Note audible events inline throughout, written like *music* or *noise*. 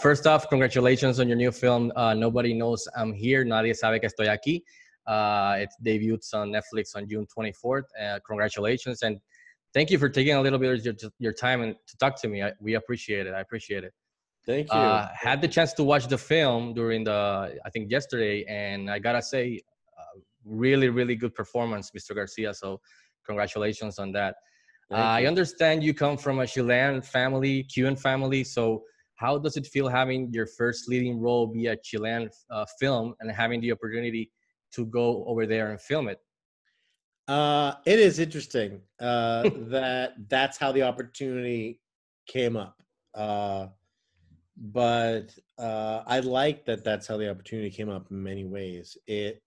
first off, congratulations on your new film. Uh, Nobody knows I'm here. Nadie sabe que estoy aquí. Uh, it debuts on Netflix on June 24th. Uh, congratulations and thank you for taking a little bit of your, your time and to talk to me. I, we appreciate it. I appreciate it. Thank you. Uh, had the chance to watch the film during the I think yesterday, and I gotta say, uh, really, really good performance, Mr. Garcia. So congratulations on that. Uh, I understand you come from a Chilean family, Cuban family. So how does it feel having your first leading role be a Chilean uh, film and having the opportunity to go over there and film it? Uh, it is interesting uh, *laughs* that that's how the opportunity came up. Uh, but uh, I like that that's how the opportunity came up in many ways. It,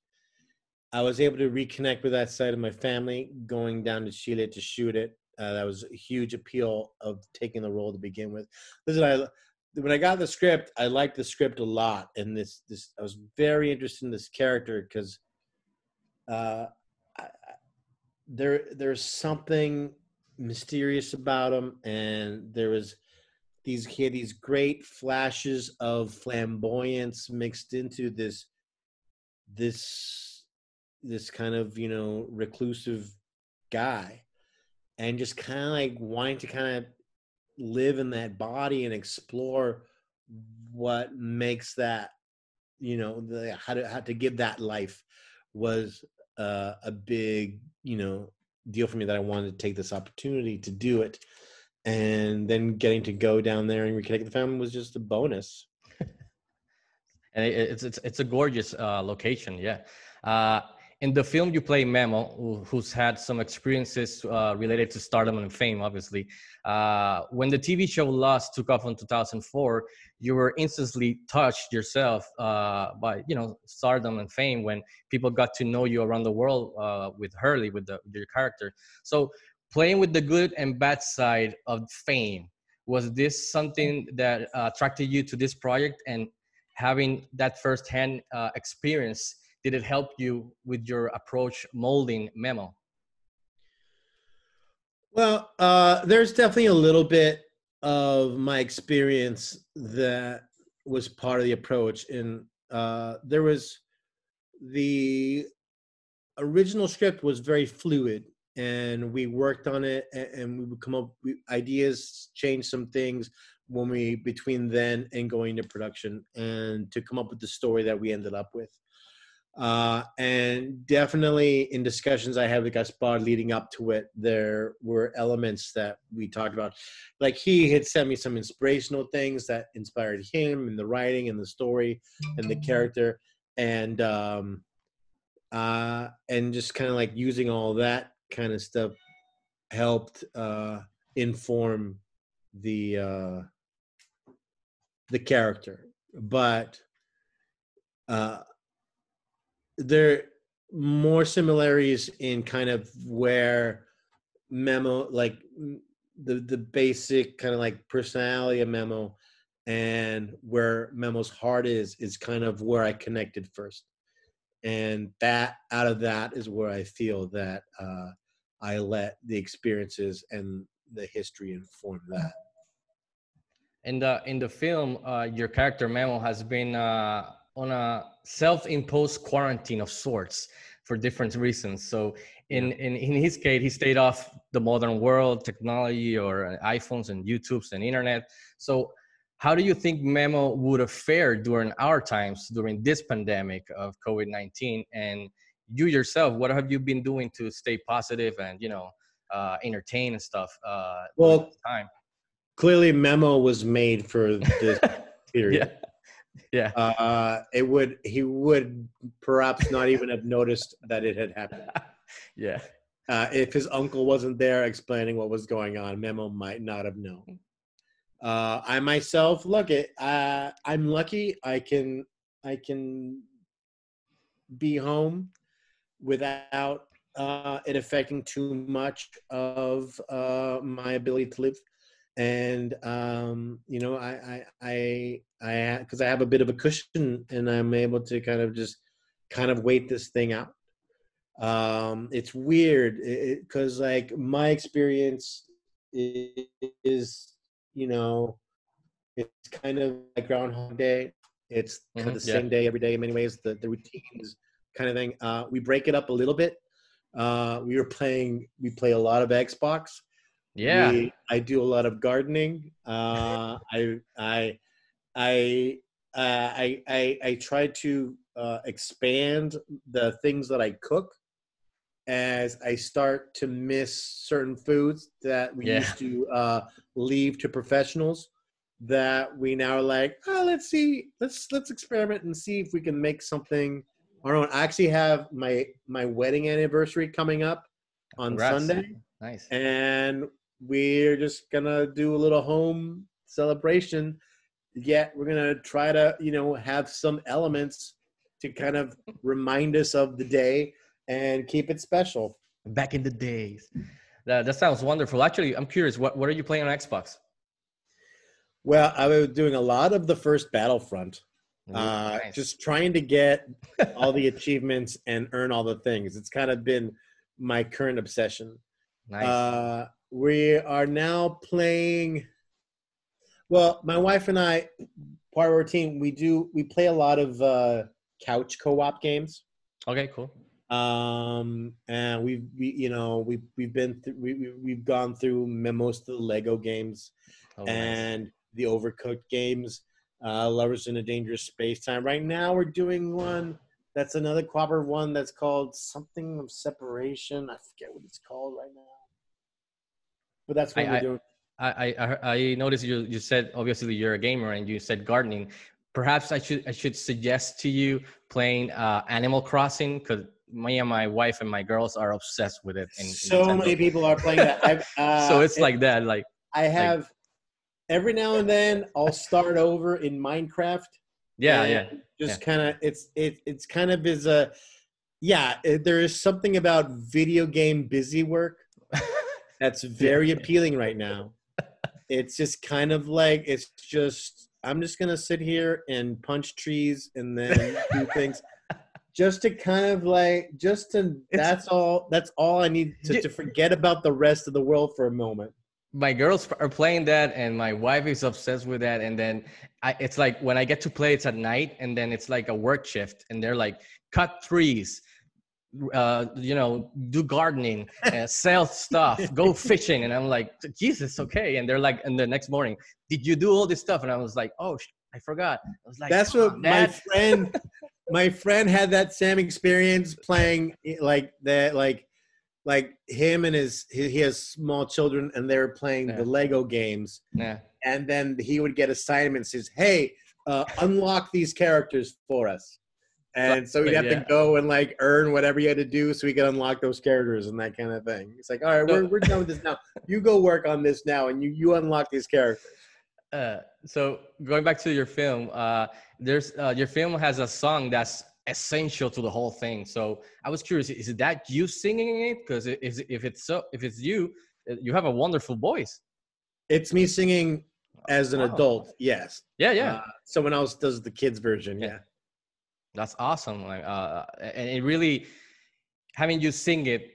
I was able to reconnect with that side of my family, going down to Chile to shoot it. Uh, that was a huge appeal of taking the role to begin with. Listen, I when I got the script, I liked the script a lot, and this this I was very interested in this character because uh, there there's something mysterious about him, and there was these he had these great flashes of flamboyance mixed into this this this kind of you know reclusive guy and just kind of like wanting to kind of live in that body and explore what makes that you know the how to how to give that life was uh, a big you know deal for me that I wanted to take this opportunity to do it. And then getting to go down there and reconnect with the family was just a bonus. *laughs* And it's it's it's a gorgeous uh, location yeah. Uh, in the film, you play Memo, who's had some experiences uh, related to stardom and fame, obviously. Uh, when the TV show Lost took off in 2004, you were instantly touched yourself uh, by, you know, stardom and fame when people got to know you around the world uh, with Hurley, with, the, your character. So playing with the good and bad side of fame, was this something that attracted you to this project and having that firsthand uh, experience did it help you with your approach molding memo? Well uh, there's definitely a little bit of my experience that was part of the approach and uh, there was the original script was very fluid and we worked on it and we would come up with ideas change some things when we between then and going to production and to come up with the story that we ended up with uh, and definitely in discussions I had with Gaspar leading up to it, there were elements that we talked about. Like he had sent me some inspirational things that inspired him in the writing and the story and the character. And um, uh, and just kind of like using all that kind of stuff helped uh, inform the uh, the character. But uh, there more similarities in kind of where memo like the the basic kind of like personality of memo and where memo's heart is is kind of where i connected first. And that out of that is where i feel that uh, i let the experiences and the history inform that. In the in the film uh, your character memo has been uh, on a self-imposed quarantine of sorts for different reasons. So in, in, in his case, he stayed off the modern world, technology or iPhones and YouTubes and internet. So how do you think Memo would have fared during our times, during this pandemic of COVID-19? And you yourself, what have you been doing to stay positive and, you know, uh, entertain and stuff uh, well, time? Clearly Memo was made for this *laughs* period. yeah yeah. Uh, it would he would perhaps not even have noticed that it had happened. *laughs* Yeah. Uh, if his uncle wasn't there explaining what was going on memo might not have known. Uh, i myself look it uh, i'm lucky i can i can be home without uh, it affecting too much of uh, my ability to live and um, you know i i i i because i have a bit of a cushion and i'm able to kind of just kind of wait this thing out um it's weird because it, like my experience is, is you know it's kind of like Groundhog Day. It's kind of the yeah. same day every day in many ways. The the routine is kind of thing. Uh, we break it up a little bit. Uh, we were playing. We play a lot of Xbox. Yeah. We, I do a lot of gardening. Uh, *laughs* I I I uh, I I I try to uh, expand the things that I cook as I start to miss certain foods that we Yeah. used to uh, leave to professionals. That we now are like, oh, let's see, let's let's experiment and see if we can make something our own. I actually have my my wedding anniversary coming up on Congrats. Sunday Nice. and we're just gonna do a little home celebration. Yet we're gonna try to, you know, have some elements to kind of remind us of the day and keep it special. Back in the days. That, that sounds wonderful. Actually, I'm curious. What what are you playing on Xbox? Well, I was doing a lot of the first Battlefront, Ooh, uh, nice. just trying to get *laughs* all the achievements and earn all the things. It's kind of been my current obsession. nice. Uh, we are now playing. Well, my wife and I, part of our team, we do we play a lot of uh, couch co-op games. okay, cool. Um, and we've we, you know we've we've been through, we, we we've gone through most of the Lego games Oh, nice. and the Overcooked games. Uh, Lovers in a Dangerous Space Time. Right now, we're doing one that's another cooperative one that's called something of separation. I forget what it's called right now. But that's what I- we're I- doing. I, I I noticed you you said obviously you're a gamer and you said gardening. Perhaps I should I should suggest to you playing uh, Animal Crossing because me and my wife and my girls are obsessed with it. so Nintendo. many people are playing that. I've, *laughs* uh, so it's like that. Like I have every now and then I'll start over in Minecraft. yeah, yeah. Just kind of it's it it's kind of is a yeah. It, there is something about video game busy work *laughs* that's very appealing right now. *laughs* It's just kind of like it's just I'm just gonna sit here and punch trees and then do *laughs* things. Just to kind of like, just to It's- that's all. That's all I need to, to forget about the rest of the world for a moment. my girls are playing that and my wife is obsessed with that and then I, it's like when i get to play it's at night and then it's like a work shift and they're like cut trees uh, you know do gardening uh, sell stuff go *laughs* fishing and i'm like jesus okay and they're like and the next morning did you do all this stuff and i was like oh sh- i forgot i was like That's what on, my Dad." friend, *laughs* my friend had that same experience playing eh, like that, like, like him and his he, he has small children and they're playing Yeah. the Lego games, yeah and then he would get assignments. Says, "Hey, uh, unlock these characters for us." And so he'd have Yeah. to go and like earn whatever he had to do so he could unlock those characters and that kind of thing. It's like, all right, we're, we're done with this now. You go work on this now and you, you unlock these characters. Uh, so going back to your film, uh, there's uh, your film has a song that's essential to the whole thing. So I was curious, is that you singing it? Because if if it's so, if it's you, uh, you have a wonderful voice. It's me singing as an Wow. adult, yes. Yeah, yeah, Uh, someone else does the kids version, Yeah. That's awesome. Like, uh, and it really having you sing it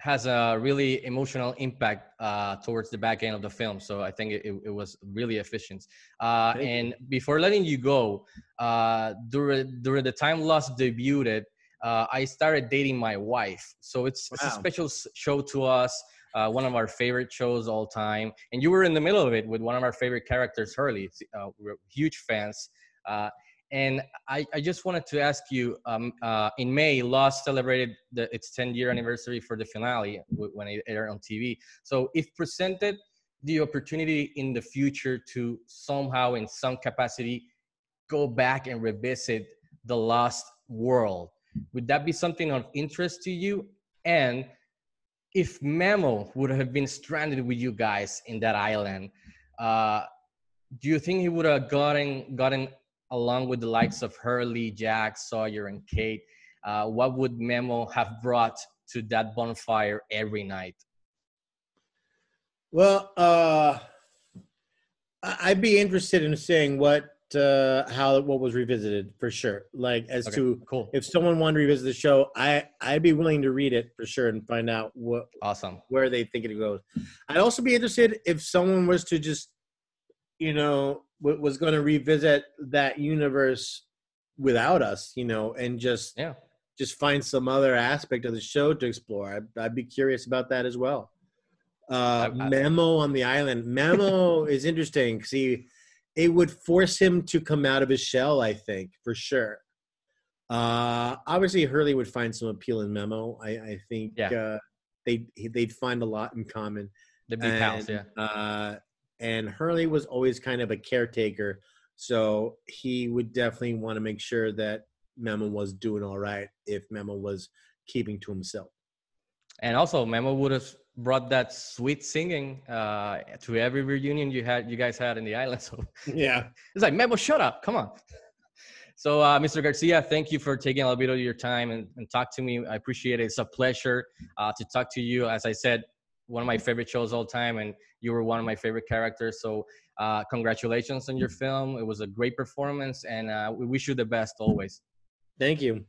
has a really emotional impact uh, towards the back end of the film. So I think it, it, was really efficient. Uh, and before letting you go, uh, during during the time Lost debuted, uh, I started dating my wife. So it's, it's a special show to us. Uh, one of our favorite shows all time, and you were in the middle of it with one of our favorite characters, Hurley. Uh, we're huge fans. And I, I just wanted to ask you um, uh, in May, Lost celebrated the, its 10 year anniversary for the finale when it aired on TV. So, if presented the opportunity in the future to somehow, in some capacity, go back and revisit the Lost world, would that be something of interest to you? And if Memo would have been stranded with you guys in that island, uh, do you think he would have gotten gotten along with the likes of Hurley, Jack, Sawyer, and Kate? Uh, what would Memo have brought to that bonfire every night? Well, uh, I'd be interested in seeing what, uh, how, what was revisited for sure. Like as Okay, to cool, if someone wanted to revisit the show, I, I'd be willing to read it for sure and find out what, awesome. where they think it goes. I'd also be interested if someone was to just, you know, w- was going to revisit that universe without us, you know, and just Yeah. just find some other aspect of the show to explore. I'd, I'd be curious about that as well. Uh, I- I- Memo on the island. Memo *laughs* is interesting. See, it would force him to come out of his shell. I think for sure. Uh, obviously, Hurley would find some appeal in Memo. I, I think Yeah. uh, they they'd find a lot in common. The big pals, yeah. Uh, and Hurley was always kind of a caretaker, so he would definitely want to make sure that Memo was doing all right if Memo was keeping to himself. And also, Memo would have brought that sweet singing uh, to every reunion you had, you guys had in the island. *laughs* So Yeah. it's like Memo, shut up, come on. *laughs* So, uh, Mr. Garcia, thank you for taking a little bit of your time and, and talk to me. I appreciate it. It's a pleasure uh, to talk to you. As I said, one of my favorite shows all time, and you were one of my favorite characters. So, uh, congratulations on your film. It was a great performance, and uh, we wish you the best always. Thank you.